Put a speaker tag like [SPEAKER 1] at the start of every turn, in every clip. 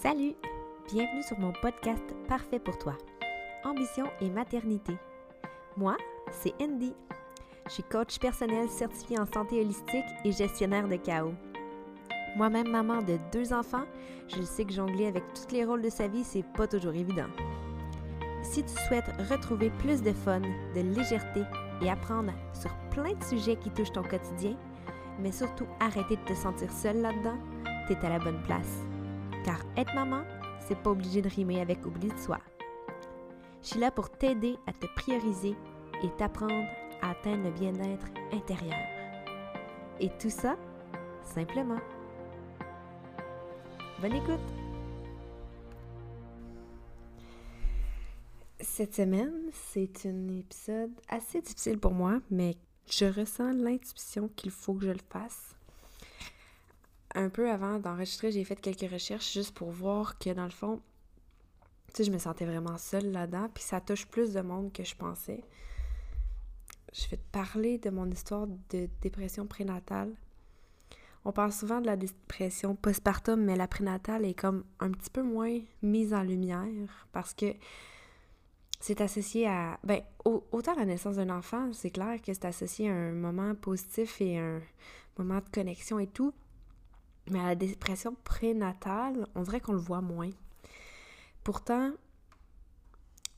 [SPEAKER 1] Salut! Bienvenue sur mon podcast Parfait pour toi. Ambition et maternité. Moi, c'est Andy. Je suis coach personnel certifié en santé holistique et gestionnaire de chaos. Moi-même maman de deux enfants, je sais que jongler avec tous les rôles de sa vie, c'est pas toujours évident. Si tu souhaites retrouver plus de fun, de légèreté et apprendre sur plein de sujets qui touchent ton quotidien, mais surtout arrêter de te sentir seule là-dedans, t'es à la bonne place. Car être maman, c'est pas obligé de rimer avec oubli de soi. Je suis là pour t'aider à te prioriser et t'apprendre à atteindre le bien-être intérieur. Et tout ça, simplement. Bonne écoute! Cette semaine, c'est un épisode assez difficile pour moi, mais je ressens l'intuition qu'il faut que je le fasse. Un peu avant d'enregistrer, j'ai fait quelques recherches juste pour voir que dans le fond, tu sais, je me sentais vraiment seule là-dedans, puis ça touche plus de monde que je pensais. Je vais te parler de mon histoire de dépression prénatale. On parle souvent de la dépression postpartum, mais la prénatale est comme un petit peu moins mise en lumière parce que c'est associé à. Ben, autant la naissance d'un enfant, c'est clair que c'est associé à un moment positif et un moment de connexion et tout. Mais à la dépression prénatale, on dirait qu'on le voit moins. Pourtant,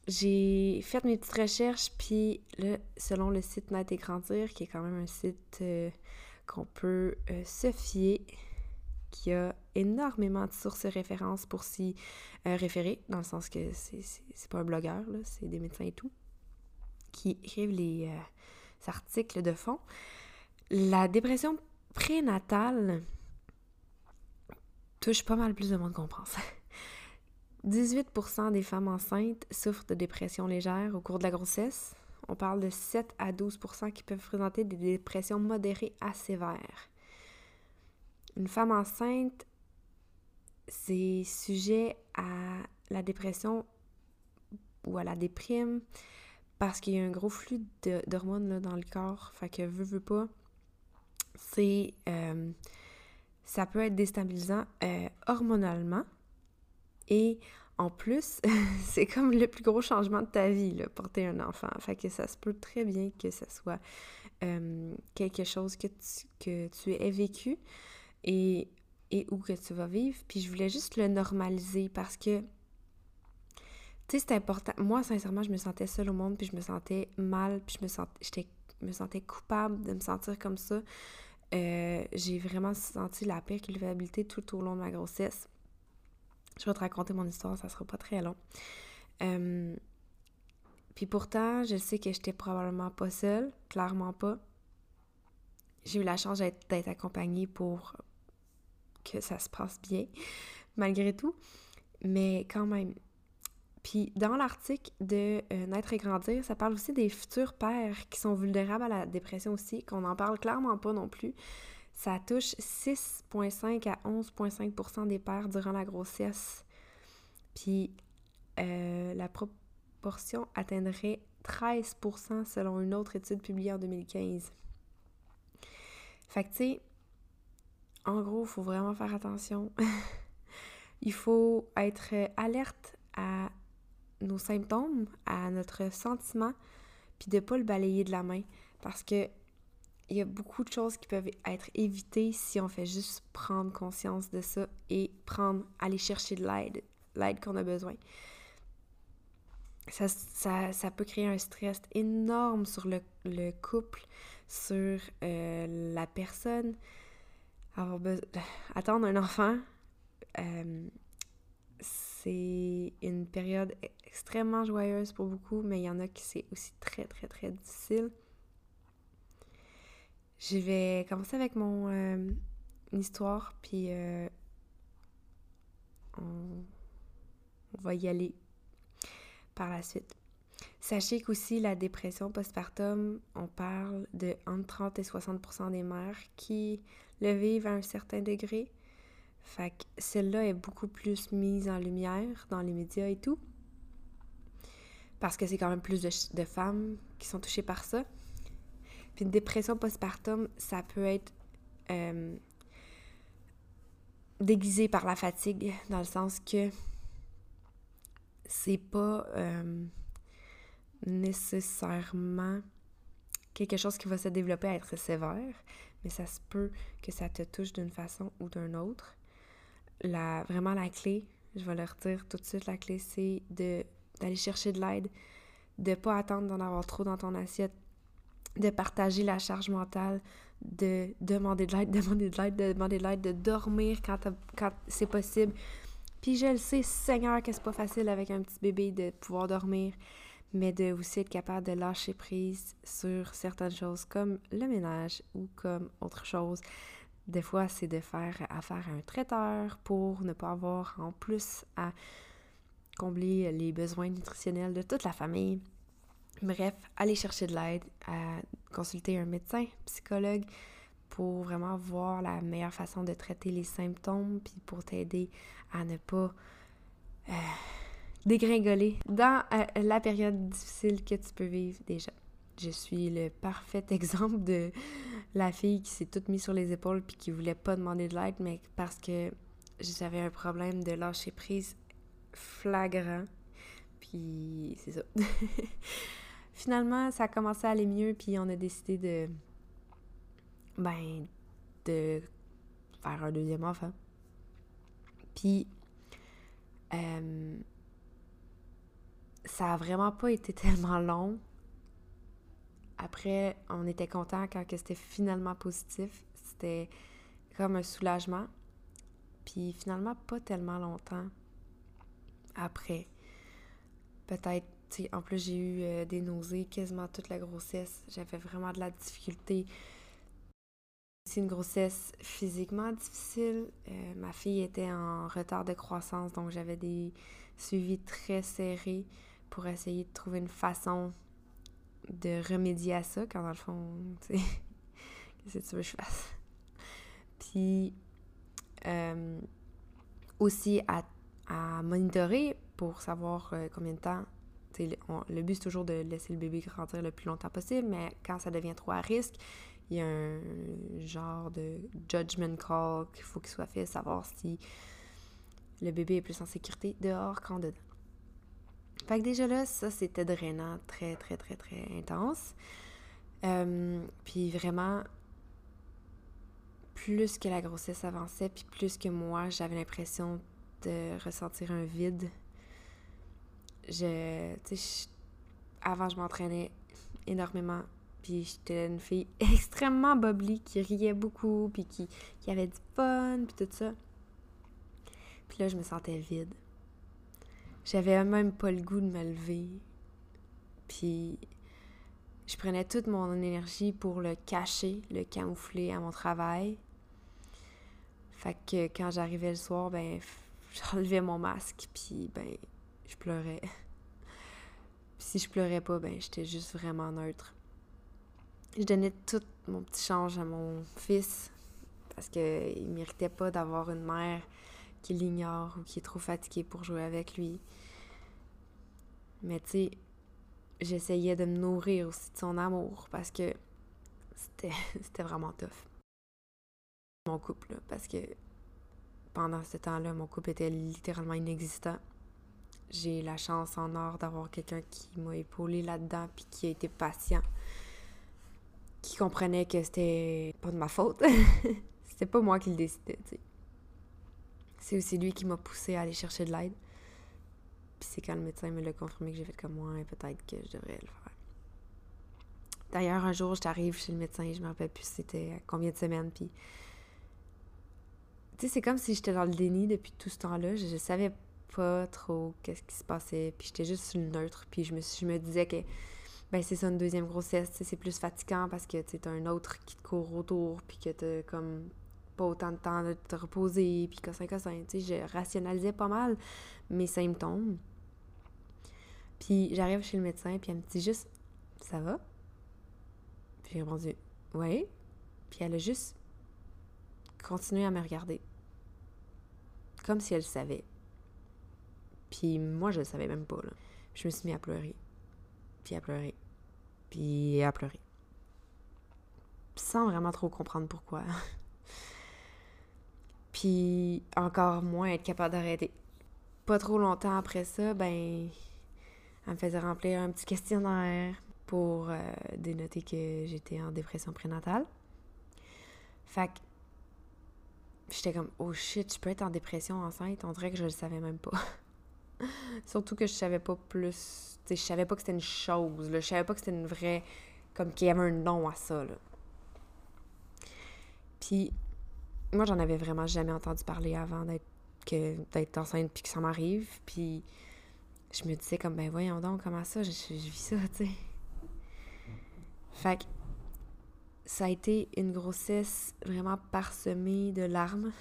[SPEAKER 1] j'ai fait mes petites recherches, puis là, selon le site Naître et Grandir, qui est quand même un site euh, qu'on peut euh, se fier, qui a énormément de sources et références pour s'y euh, référer, dans le sens que c'est pas un blogueur, c'est des médecins et tout, qui écrivent les articles de fond. La dépression prénatale, touche pas mal plus de monde qu'on pense. 18% des femmes enceintes souffrent de dépression légère au cours de la grossesse. On parle de 7 à 12% qui peuvent présenter des dépressions modérées à sévères. Une femme enceinte, c'est sujet à la dépression ou à la déprime parce qu'il y a un gros flux d'hormones dans le corps. Fait que veut, veut pas, c'est euh, ça peut être déstabilisant euh, hormonalement. Et en plus, c'est comme le plus gros changement de ta vie, là, porter un enfant. Fait que ça se peut très bien que ce soit euh, quelque chose que tu, que tu aies vécu et, et où que tu vas vivre. Puis je voulais juste le normaliser parce que, tu sais, c'est important. Moi, sincèrement, je me sentais seule au monde, puis je me sentais mal, puis je me sentais, me sentais coupable de me sentir comme ça. Euh, j'ai vraiment senti la pire culpabilité tout au long de ma grossesse. Je vais te raconter mon histoire, ça sera pas très long. Euh, puis pourtant, je sais que j'étais probablement pas seule, clairement pas. J'ai eu la chance d'être accompagnée pour que ça se passe bien, malgré tout. Mais quand même, puis dans l'article de euh, Naître et grandir, ça parle aussi des futurs pères qui sont vulnérables à la dépression aussi, qu'on n'en parle clairement pas non plus. Ça touche 6,5 à 11,5% des pères durant la grossesse. Puis euh, la proportion atteindrait 13% selon une autre étude publiée en 2015. Fait que tu sais, en gros, il faut vraiment faire attention. il faut être alerte à nos symptômes, à notre sentiment, puis de ne pas le balayer de la main. Parce que il y a beaucoup de choses qui peuvent être évitées si on fait juste prendre conscience de ça et prendre, aller chercher de l'aide, l'aide qu'on a besoin. Ça, ça, peut créer un stress énorme sur le, couple, sur euh, la personne. Avoir attendre un enfant, euh, c'est une période extrêmement joyeuse pour beaucoup, mais il y en a qui c'est aussi très, très, très difficile. Je vais commencer avec mon euh, histoire, puis euh, on, va y aller par la suite. Sachez qu'aussi la dépression postpartum, on parle de entre 30 et 60% des mères qui le vivent à un certain degré. Fait que celle-là est beaucoup plus mise en lumière dans les médias et tout. Parce que c'est quand même plus de, femmes qui sont touchées par ça. Puis une dépression postpartum, ça peut être. Euh, déguisé par la fatigue, dans le sens que c'est pas euh, nécessairement quelque chose qui va se développer à être sévère, mais ça se peut que ça te touche d'une façon ou d'une autre. La, vraiment, la clé, je vais le redire tout de suite, la clé, c'est d'aller chercher de l'aide, de pas attendre d'en avoir trop dans ton assiette, de partager la charge mentale, de demander de l'aide, demander de l'aide, de demander de l'aide, de dormir quand, quand c'est possible. Puis je le sais, Seigneur, que c'est pas facile avec un petit bébé de pouvoir dormir, mais de aussi être capable de lâcher prise sur certaines choses comme le ménage ou comme autre chose. Des fois, c'est de faire affaire à un traiteur pour ne pas avoir en plus à combler les besoins nutritionnels de toute la famille. Bref, aller chercher de l'aide, à consulter un médecin, psychologue, pour vraiment voir la meilleure façon de traiter les symptômes, puis pour t'aider à ne pas euh, dégringoler dans euh, la période difficile que tu peux vivre déjà. Je suis le parfait exemple de la fille qui s'est toute mise sur les épaules puis qui voulait pas demander de l'aide, mais parce que j'avais un problème de lâcher prise flagrant. Puis c'est ça. Finalement, ça a commencé à aller mieux, puis on a décidé de. Ben, de faire un deuxième enfant. Puis, euh, ça a vraiment pas été tellement long. Après, on était content quand c'était finalement positif. C'était comme un soulagement. Puis finalement, pas tellement longtemps après. Peut-être en plus, j'ai eu euh, des nausées quasiment toute la grossesse. J'avais vraiment de la difficulté. C'est une grossesse physiquement difficile. Euh, ma fille était en retard de croissance, donc j'avais des suivis très serrés pour essayer de trouver une façon de remédier à ça, quand dans le fond, tu sais, qu'est-ce que tu veux que je fasse? Puis, euh, aussi à, à monitorer pour savoir combien de temps le but, c'est toujours de laisser le bébé grandir le plus longtemps possible, mais quand ça devient trop à risque, il y a un genre de judgment call qu'il faut qu'il soit fait, savoir si le bébé est plus en sécurité dehors qu'en dedans. Fait que déjà là, ça, c'était drainant, très, très, très, très intense. Euh, puis vraiment, plus que la grossesse avançait, puis plus que moi, j'avais l'impression de ressentir un vide je, avant, je m'entraînais énormément. Puis j'étais une fille extrêmement bubbly, qui riait beaucoup, puis qui, qui avait du fun, puis tout ça. Puis là, je me sentais vide. J'avais même pas le goût de me lever. Puis je prenais toute mon énergie pour le cacher, le camoufler à mon travail. Fait que quand j'arrivais le soir, ben, j'enlevais mon masque, puis ben, je pleurais. si je pleurais pas, ben j'étais juste vraiment neutre. Je donnais tout mon petit change à mon fils parce qu'il méritait pas d'avoir une mère qui l'ignore ou qui est trop fatiguée pour jouer avec lui. Mais tu sais, j'essayais de me nourrir aussi de son amour parce que c'était, vraiment tough. Mon couple, parce que pendant ce temps-là, mon couple était littéralement inexistant j'ai la chance en or d'avoir quelqu'un qui m'a épaulé là-dedans puis qui a été patient. Qui comprenait que c'était pas de ma faute. c'était pas moi qui le décidais, tu sais. C'est aussi lui qui m'a poussé à aller chercher de l'aide. Puis c'est quand le médecin me l'a confirmé que j'ai fait comme moi, et peut-être que je devrais le faire. D'ailleurs, un jour, j'arrive chez le médecin, et je me rappelle plus c'était combien de semaines, puis... Tu sais, c'est comme si j'étais dans le déni depuis tout ce temps-là. Je, je savais pas trop qu'est-ce qui se passait, puis j'étais juste sur le neutre, puis je me, je me disais que ben c'est ça une deuxième grossesse, c'est plus fatigant parce que tu un autre qui te court autour, puis que t'as comme pas autant de temps de te reposer, puis que ça, tu sais, je rationalisais pas mal mes symptômes. Puis j'arrive chez le médecin, puis elle me dit juste « Ça va? » Puis j'ai répondu « Ouais. » Puis elle a juste continué à me regarder. Comme si elle savait. Puis moi, je le savais même pas, là. je me suis mis à pleurer. Puis à pleurer. Puis à pleurer. Sans vraiment trop comprendre pourquoi. Puis encore moins être capable d'arrêter. Pas trop longtemps après ça, ben, elle me faisait remplir un petit questionnaire pour euh, dénoter que j'étais en dépression prénatale. Fait que j'étais comme, oh shit, je peux être en dépression enceinte? On dirait que je le savais même pas. Surtout que je savais pas plus. je savais pas que c'était une chose. Là. Je savais pas que c'était une vraie. Comme qu'il y avait un nom à ça. Là. Puis, moi, j'en avais vraiment jamais entendu parler avant d'être d'être enceinte puis que ça m'arrive. Puis, je me disais comme, ben voyons donc, comment ça, je, je vis ça, tu sais. Fait que ça a été une grossesse vraiment parsemée de larmes,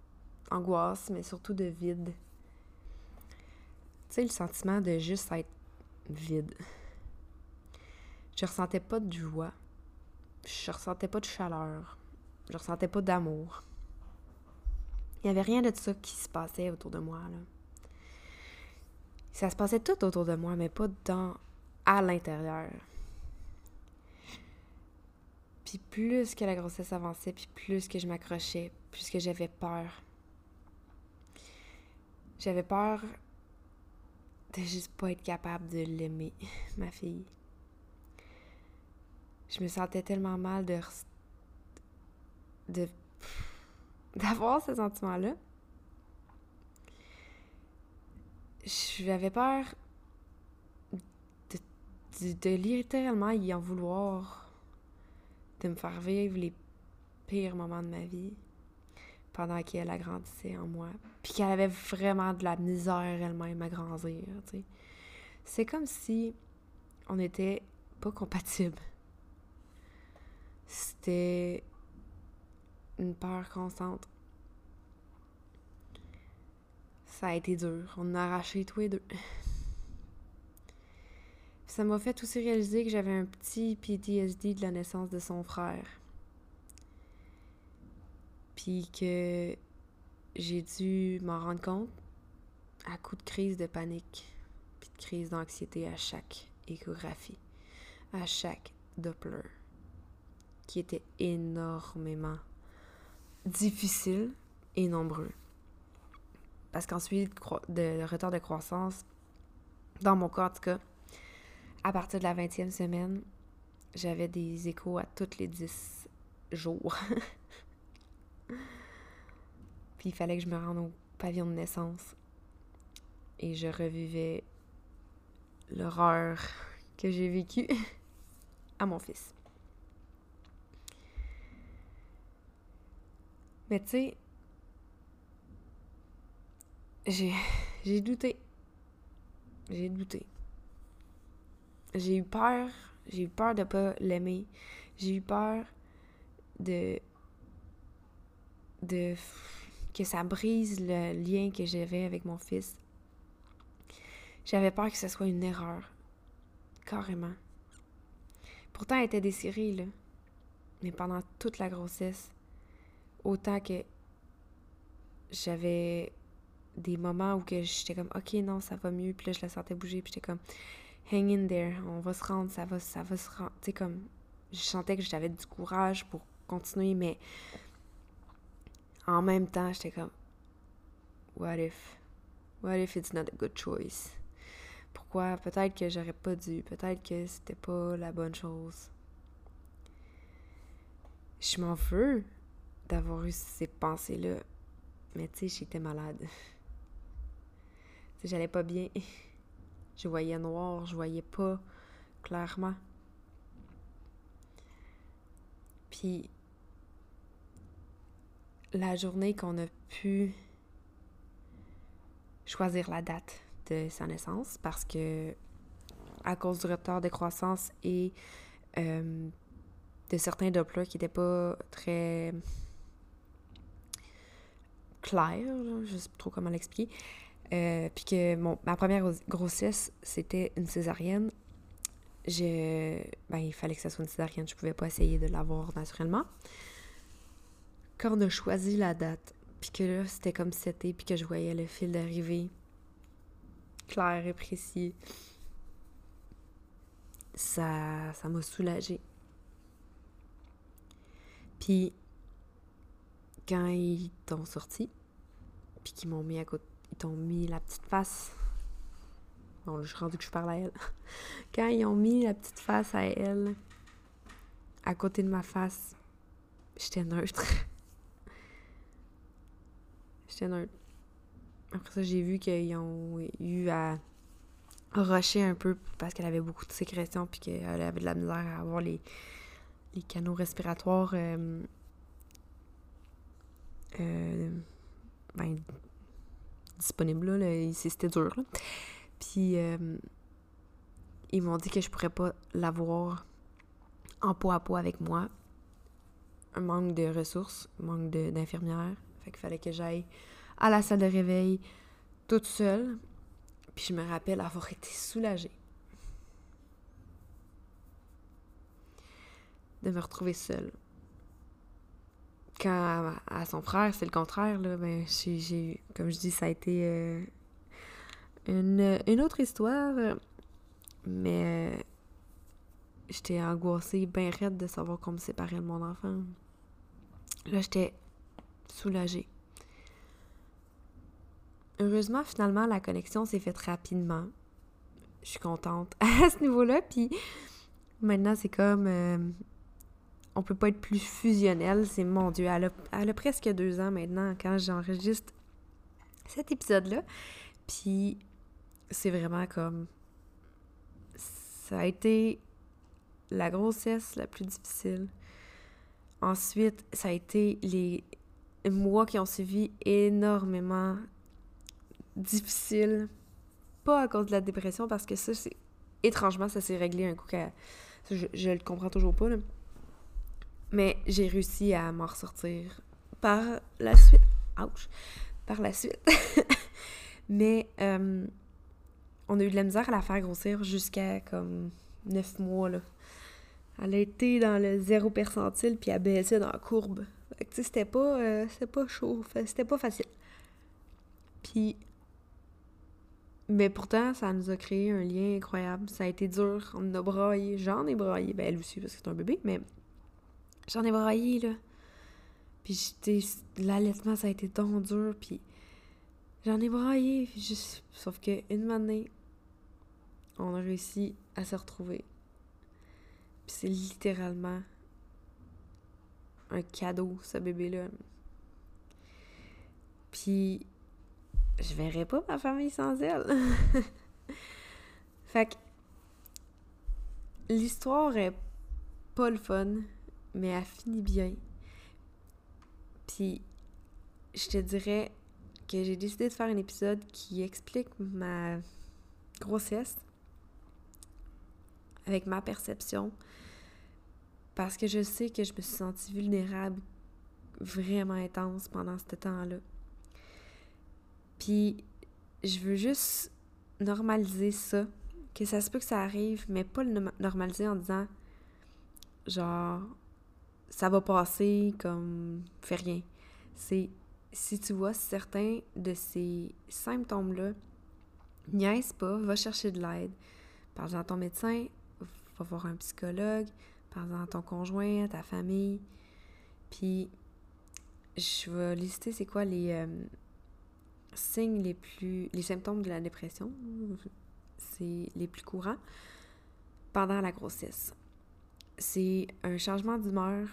[SPEAKER 1] angoisse, mais surtout de vide. Tu sais, le sentiment de juste être vide. Je ressentais pas de joie. Je ressentais pas de chaleur. Je ressentais pas d'amour. Il n'y avait rien de ça qui se passait autour de moi. Là. Ça se passait tout autour de moi, mais pas dans à l'intérieur. Puis plus que la grossesse avançait, puis plus que je m'accrochais, plus que j'avais peur. J'avais peur de juste pas être capable de l'aimer, ma fille. Je me sentais tellement mal de de d'avoir ce sentiment-là. J'avais peur de, littéralement y en vouloir, de me faire vivre les pires moments de ma vie pendant qu'elle agrandissait en moi. Puis qu'elle avait vraiment de la misère elle-même à grandir. C'est comme si on n'était pas compatibles. C'était une peur constante. Ça a été dur. On a arraché tous les deux. Ça m'a fait aussi réaliser que j'avais un petit PTSD de la naissance de son frère. Puis que j'ai dû m'en rendre compte à coup de crise de panique, puis de crise d'anxiété à chaque échographie, à chaque Doppler, qui était énormément difficile et nombreux. Parce qu'ensuite, de retard de croissance, dans mon cas en tout cas, à partir de la 20e semaine, j'avais des échos à toutes les 10 jours. Puis il fallait que je me rende au pavillon de naissance. Et je revivais l'horreur que j'ai vécue à mon fils. Mais tu sais, j'ai, douté. J'ai douté. J'ai eu peur. J'ai eu peur de pas l'aimer. J'ai eu peur de. de. que ça brise le lien que j'avais avec mon fils. J'avais peur que ce soit une erreur. Carrément. Pourtant, elle était désirée, là. Mais pendant toute la grossesse, autant que j'avais des moments où que j'étais comme ok non ça va mieux puis là je la sentais bouger puis j'étais comme hang in there on va se rendre ça va ça va se rendre tu sais comme je sentais que j'avais du courage pour continuer mais en même temps j'étais comme what if what if it's not a good choice? Pourquoi? Peut-être que j'aurais pas dû peut-être que c'était pas la bonne chose je m'en veux d'avoir eu ces pensées-là. Mais tu sais, j'étais malade. J'allais pas bien. Je voyais noir, je voyais pas clairement. Puis la journée qu'on a pu choisir la date de sa naissance parce que à cause du retard de croissance et euh, de certains Doppler qui n'étaient pas très clair, je sais pas trop comment l'expliquer. Euh, puis que ma première grossesse, c'était une césarienne. Je, ben, il fallait que ça soit une césarienne, je pouvais pas essayer de l'avoir naturellement. Quand on a choisi la date, puis que là, c'était comme c'était, puis que je voyais le fil d'arrivée clair et précis, ça ça m'a soulagée. Puis quand ils t'ont sorti, puis qu'ils m'ont mis à côté, ils t'ont mis la petite face. Bon, je suis rendue que je parle à elle. quand ils ont mis la petite face à elle, à côté de ma face, j'étais neutre. j'étais neutre. Après ça, j'ai vu qu'ils ont eu à rusher un peu parce qu'elle avait beaucoup de sécrétions puis qu'elle avait de la misère à avoir les, les canaux respiratoires euh, euh, ben, disponibles. Là, C'était dur. Puis euh, ils m'ont dit que je pourrais pas l'avoir en pot à pot avec moi. Un manque de ressources, manque d'infirmières. Fait qu'il fallait que j'aille à la salle de réveil toute seule. Puis je me rappelle avoir été soulagée. De me retrouver seule. Quand à, son frère, c'est le contraire, là, ben, j'ai, comme je dis, ça a été euh, une, une, autre histoire. Mais euh, j'étais angoissée, bien raide de savoir qu'on me séparait de mon enfant. Là, j'étais soulagée. Heureusement, finalement, la connexion s'est faite rapidement. Je suis contente à ce niveau-là. Puis maintenant, c'est comme. Euh, on peut pas être plus fusionnel. C'est mon Dieu. Elle a, presque deux ans maintenant quand j'enregistre cet épisode-là. Puis c'est vraiment comme. Ça a été la grossesse la plus difficile. Ensuite, ça a été les mois qui ont suivi énormément difficile. Pas à cause de la dépression, parce que ça, c'est. Étrangement, ça s'est réglé un coup. Je, je le comprends toujours pas, là. Mais j'ai réussi à m'en ressortir par la suite. Ouch! Par la suite. Mais euh, on a eu de la misère à la faire grossir jusqu'à comme neuf mois, là. Elle a été dans le zéro percentile, puis elle baissait dans la courbe. Fait que, c'était pas, euh, c'était pas chaud, c'était pas facile. Puis mais pourtant, ça nous a créé un lien incroyable. Ça a été dur. On a braillé. J'en ai braillé. Ben, elle aussi, parce que c'est un bébé, mais j'en ai braillé, là. Puis. L'allaitement, ça a été tant dur, puis j'en ai braillé. Juste... Sauf que une année, on a réussi à se retrouver. Puis c'est littéralement un cadeau, ce bébé-là. Puis je verrais pas ma famille sans elle. fait que l'histoire est pas le fun, mais elle finit bien. Puis je te dirais que j'ai décidé de faire un épisode qui explique ma grossesse avec ma perception parce que je sais que je me suis sentie vulnérable vraiment intense pendant ce temps-là. Puis je veux juste normaliser ça, que ça se peut que ça arrive, mais pas le normaliser en disant genre ça va passer comme fais rien. C'est si tu vois certains de ces symptômes-là, niaise pas, va chercher de l'aide. Parle à ton médecin, va voir un psychologue, parle à ton conjoint, à ta famille. Puis je vais lister c'est quoi les, euh, signes les plus. les symptômes de la dépression, c'est les plus courants pendant la grossesse. C'est un changement d'humeur,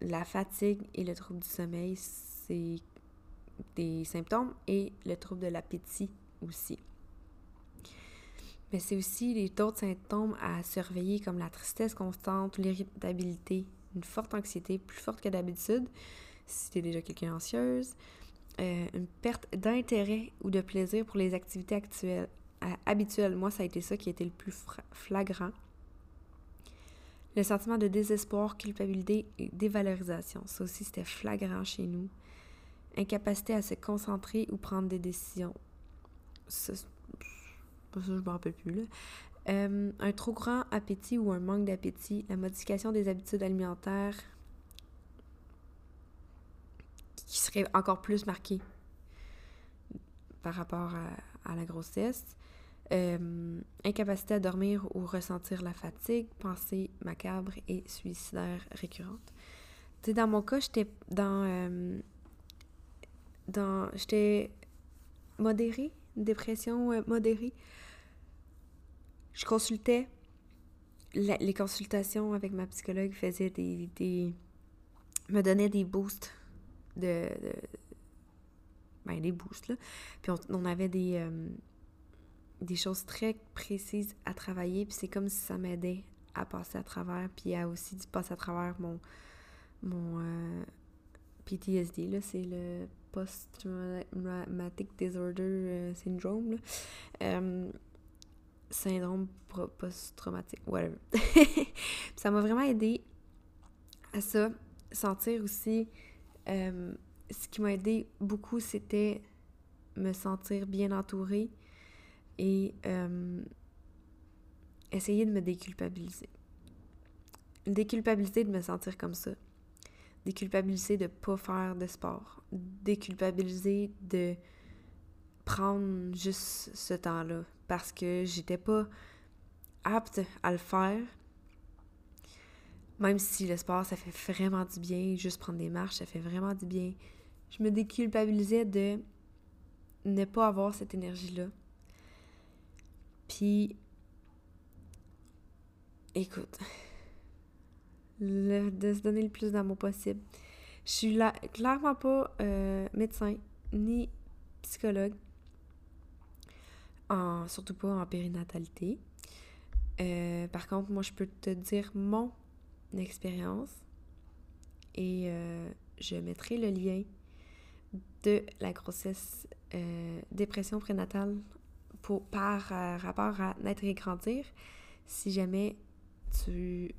[SPEAKER 1] la fatigue et le trouble du sommeil, c'est des symptômes, et le trouble de l'appétit aussi. Mais c'est aussi les autres symptômes à surveiller comme la tristesse constante, l'irritabilité, une forte anxiété, plus forte que d'habitude, si tu es déjà quelqu'un anxieuse, euh, une perte d'intérêt ou de plaisir pour les activités actuelles, habituelles. Moi, ça a été ça qui a été le plus flagrant. Le sentiment de désespoir, culpabilité et dévalorisation. Ça aussi, c'était flagrant chez nous. Incapacité à se concentrer ou prendre des décisions. Ça, ça je m'en rappelle plus, là. Euh, un trop grand appétit ou un manque d'appétit, la modification des habitudes alimentaires, qui serait encore plus marqué par rapport à, la grossesse. Euh, incapacité à dormir ou ressentir la fatigue, pensée macabre et suicidaire récurrente. Tu sais, dans mon cas, j'étais dans. euh, dans j'étais modérée, dépression euh, modérée. Je consultais. Les consultations avec ma psychologue faisaient des. des me donnaient des boosts de. ben, des boosts, là. Puis on, on avait des. Des choses très précises à travailler, puis c'est comme si ça m'aidait à passer à travers, puis à aussi passer à travers mon, euh, PTSD, là, c'est le Post-Traumatic Disorder euh, Syndrome. Euh, syndrome post-traumatique, whatever. Ça m'a vraiment aidé à ça, sentir aussi, ce qui m'a aidé beaucoup, c'était me sentir bien entourée et euh, essayer de me déculpabiliser. Déculpabiliser de me sentir comme ça. Déculpabiliser de pas faire de sport. Déculpabiliser de prendre juste ce temps-là parce que j'étais pas apte à le faire. Même si le sport, ça fait vraiment du bien, juste prendre des marches, ça fait vraiment du bien. Je me déculpabilisais de ne pas avoir cette énergie-là. Puis, écoute, le- de se donner le plus d'amour possible. Je suis là, clairement pas euh, médecin ni psychologue, en, surtout pas en périnatalité. Euh, par contre, moi, je peux te dire mon expérience et euh, je mettrai le lien de la grossesse dépression prénatale par euh, rapport à naître et grandir. Si jamais tu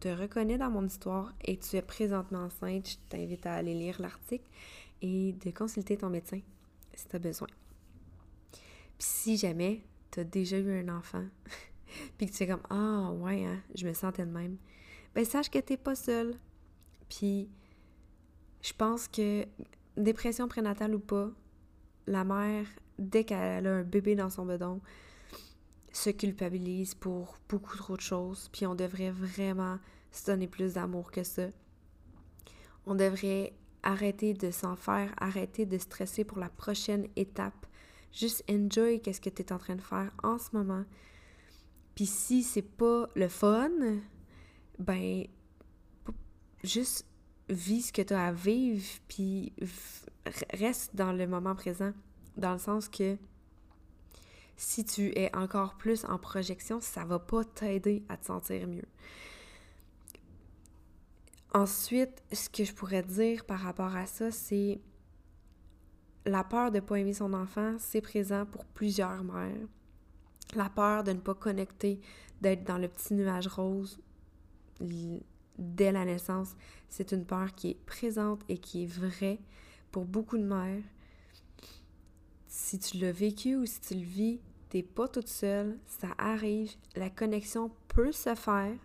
[SPEAKER 1] te reconnais dans mon histoire et tu es présentement enceinte, je t'invite à aller lire l'article et de consulter ton médecin si tu as besoin. Puis si jamais tu as déjà eu un enfant, puis que tu es comme Ah, ouais, hein, je me sentais de même, ben sache que t'es pas seule. Puis je pense que dépression prénatale ou pas, la mère, dès qu'elle a un bébé dans son bedon, se culpabilise pour beaucoup trop de choses, puis on devrait vraiment se donner plus d'amour que ça. On devrait arrêter de s'en faire, arrêter de stresser pour la prochaine étape. Juste enjoy qu'est-ce que tu es en train de faire en ce moment. Puis si c'est pas le fun, ben juste vis ce que tu as à vivre, puis reste dans le moment présent, dans le sens que si tu es encore plus en projection, ça va pas t'aider à te sentir mieux. Ensuite, ce que je pourrais dire par rapport à ça, c'est la peur de ne pas aimer son enfant, c'est présent pour plusieurs mères. La peur de ne pas connecter, d'être dans le petit nuage rose dès la naissance, c'est une peur qui est présente et qui est vraie pour beaucoup de mères. Si tu l'as vécu ou si tu le vis, t'es pas toute seule, ça arrive, la connexion peut se faire,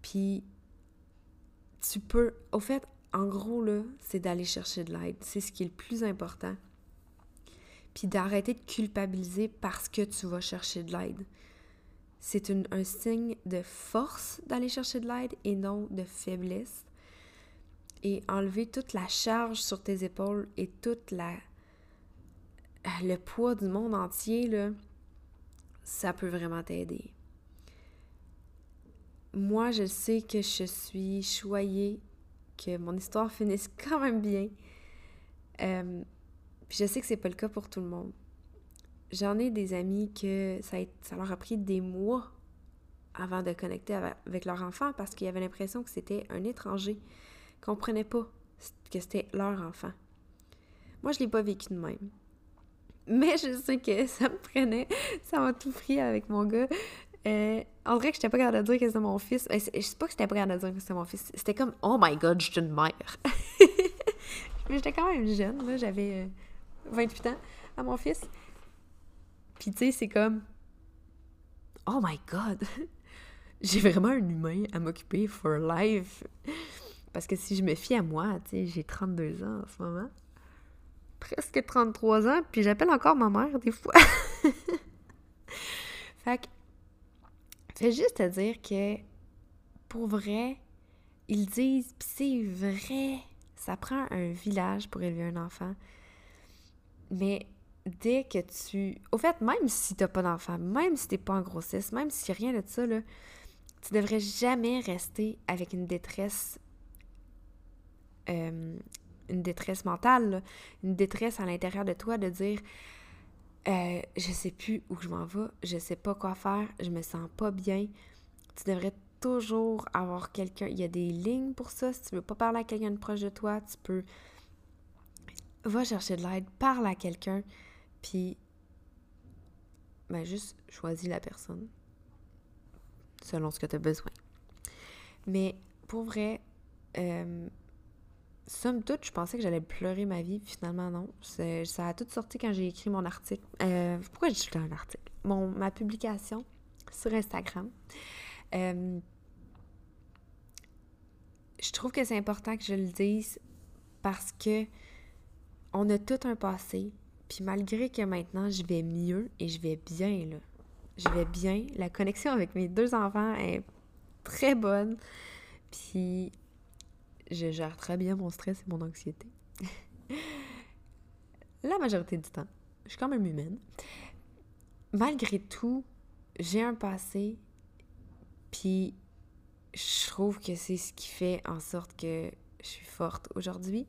[SPEAKER 1] puis tu peux, au fait, en gros, là, c'est d'aller chercher de l'aide, c'est ce qui est le plus important, puis d'arrêter de culpabiliser parce que tu vas chercher de l'aide. C'est un signe de force d'aller chercher de l'aide et non de faiblesse. Et enlever toute la charge sur tes épaules et toute la le poids du monde entier, ça peut vraiment t'aider. Moi, je sais que je suis choyée, que mon histoire finisse quand même bien. Euh, puis je sais que c'est pas le cas pour tout le monde. J'en ai des amis que ça, ça leur a pris des mois avant de connecter avec leur enfant parce qu'ils avaient l'impression que c'était un étranger, qu'ils comprenaient pas que c'était leur enfant. Moi, je l'ai pas vécu de même. Mais je sais que ça me prenait, ça m'a tout pris avec mon gars. Euh, on dirait que j'étais pas capable de dire que c'était mon fils. Je sais pas que j'étais pas capable de dire que c'était mon fils. C'était comme, oh my god, je suis une mère. Mais j'étais quand même jeune, là. J'avais euh, 28 ans à mon fils. Puis tu sais, c'est comme, oh my god, j'ai vraiment un humain à m'occuper for life. Parce que si je me fie à moi, tu sais, j'ai 32 ans en ce moment presque 33 ans, puis j'appelle encore ma mère des fois. fait que, c'est juste à dire que, pour vrai, ils disent, puis c'est vrai, ça prend un village pour élever un enfant. Mais dès que tu... Au fait, même si t'as pas d'enfant, même si t'es pas en grossesse, même si rien de ça, là, tu devrais jamais rester avec une détresse... Euh, une détresse mentale, une détresse à l'intérieur de toi de dire euh, je sais plus où je m'en vais, je sais pas quoi faire, je me sens pas bien. Tu devrais toujours avoir quelqu'un. Il y a des lignes pour ça. Si tu veux pas parler à quelqu'un de proche de toi, tu peux. Va chercher de l'aide, parle à quelqu'un, puis. Ben, juste choisis la personne selon ce que tu as besoin. Mais pour vrai, euh, somme toute, je pensais que j'allais pleurer ma vie, puis finalement non. Ça a tout sorti quand j'ai écrit mon article. Euh, pourquoi j'ai écrit un article? Mon, ma publication sur Instagram. Euh, je trouve que c'est important que je le dise parce que on a tout un passé, puis malgré que maintenant je vais mieux et je vais bien, là. Je vais bien. La connexion avec mes deux enfants est très bonne. Puis je gère très bien mon stress et mon anxiété. La majorité du temps. Je suis quand même humaine. Malgré tout, j'ai un passé, puis je trouve que c'est ce qui fait en sorte que je suis forte aujourd'hui.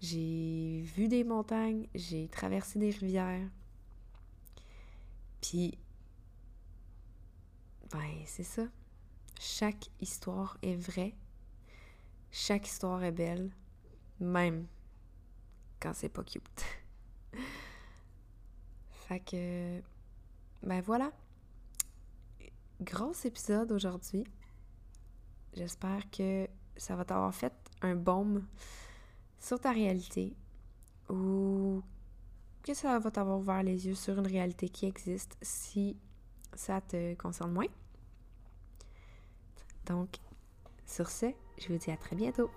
[SPEAKER 1] J'ai vu des montagnes, j'ai traversé des rivières. Puis, ben, c'est ça. Chaque histoire est vraie. Chaque histoire est belle. Même quand c'est pas cute. fait que, ben voilà. Gros épisode aujourd'hui. J'espère que ça va t'avoir fait un baume sur ta réalité ou que ça va t'avoir ouvert les yeux sur une réalité qui existe si ça te concerne moins. Donc, sur ce, je vous dis à très bientôt.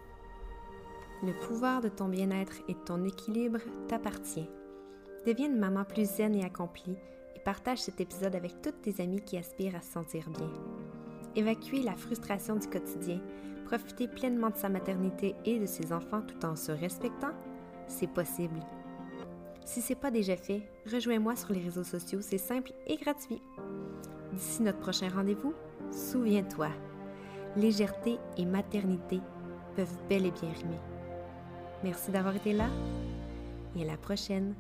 [SPEAKER 1] Le pouvoir de ton bien-être et de ton équilibre t'appartient. Deviens une maman plus zen et accomplie et partage cet épisode avec toutes tes amies qui aspirent à se sentir bien. Évacuer la frustration du quotidien, profiter pleinement de sa maternité et de ses enfants tout en se respectant, c'est possible. Si c'est pas déjà fait, rejoins-moi sur les réseaux sociaux, c'est simple et gratuit. D'ici notre prochain rendez-vous, souviens-toi, légèreté et maternité peuvent bel et bien rimer. Merci d'avoir été là et à la prochaine.